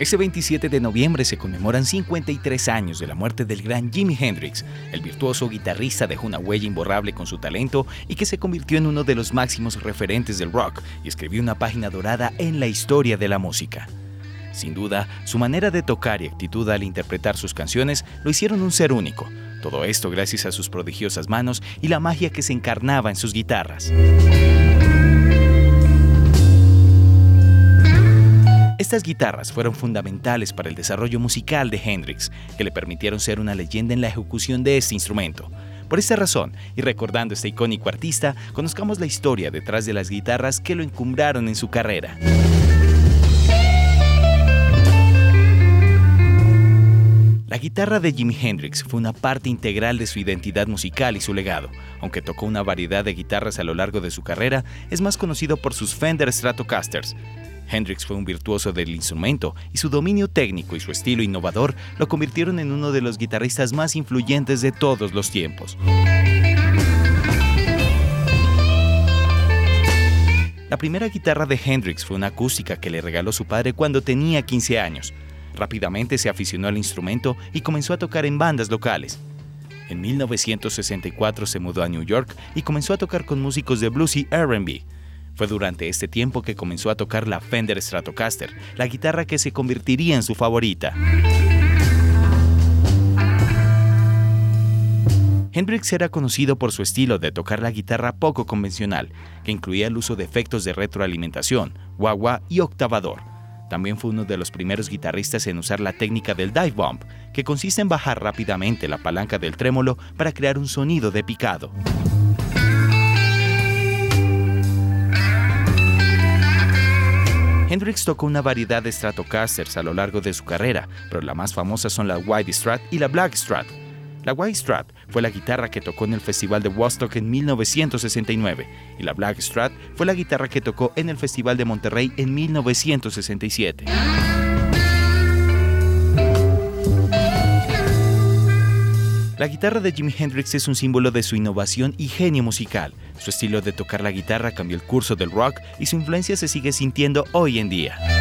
Ese 27 de noviembre se conmemoran 53 años de la muerte del gran Jimi Hendrix. El virtuoso guitarrista dejó una huella imborrable con su talento y que se convirtió en uno de los máximos referentes del rock y escribió una página dorada en la historia de la música. Sin duda, su manera de tocar y actitud al interpretar sus canciones lo hicieron un ser único. Todo esto gracias a sus prodigiosas manos y la magia que se encarnaba en sus guitarras. Estas guitarras fueron fundamentales para el desarrollo musical de Hendrix, que le permitieron ser una leyenda en la ejecución de este instrumento. Por esta razón, y recordando a este icónico artista, conozcamos la historia detrás de las guitarras que lo encumbraron en su carrera. La guitarra de Jimi Hendrix fue una parte integral de su identidad musical y su legado. Aunque tocó una variedad de guitarras a lo largo de su carrera, es más conocido por sus Fender Stratocasters, Hendrix fue un virtuoso del instrumento y su dominio técnico y su estilo innovador lo convirtieron en uno de los guitarristas más influyentes de todos los tiempos. La primera guitarra de Hendrix fue una acústica que le regaló su padre cuando tenía 15 años. Rápidamente se aficionó al instrumento y comenzó a tocar en bandas locales. En 1964 se mudó a New York y comenzó a tocar con músicos de blues y RB. Fue durante este tiempo que comenzó a tocar la Fender Stratocaster, la guitarra que se convertiría en su favorita. Hendrix era conocido por su estilo de tocar la guitarra poco convencional, que incluía el uso de efectos de retroalimentación, wah y octavador. También fue uno de los primeros guitarristas en usar la técnica del dive bump, que consiste en bajar rápidamente la palanca del trémolo para crear un sonido de picado. Hendrix tocó una variedad de Stratocasters a lo largo de su carrera, pero las más famosas son la White Strat y la Black Strat. La White Strat fue la guitarra que tocó en el Festival de Woodstock en 1969 y la Black Strat fue la guitarra que tocó en el Festival de Monterrey en 1967. La guitarra de Jimi Hendrix es un símbolo de su innovación y genio musical. Su estilo de tocar la guitarra cambió el curso del rock y su influencia se sigue sintiendo hoy en día.